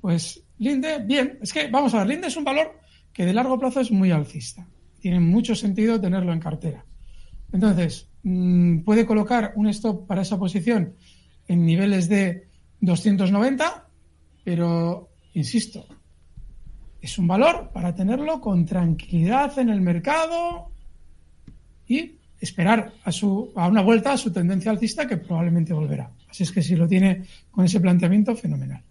Pues Linde, bien, es que vamos a ver, Linde es un valor que de largo plazo es muy alcista. Tiene mucho sentido tenerlo en cartera. Entonces, mm, puede colocar un stop para esa posición en niveles de 290, pero, insisto, es un valor para tenerlo con tranquilidad en el mercado y esperar a, su, a una vuelta a su tendencia alcista que probablemente volverá. Así es que si lo tiene con ese planteamiento, fenomenal.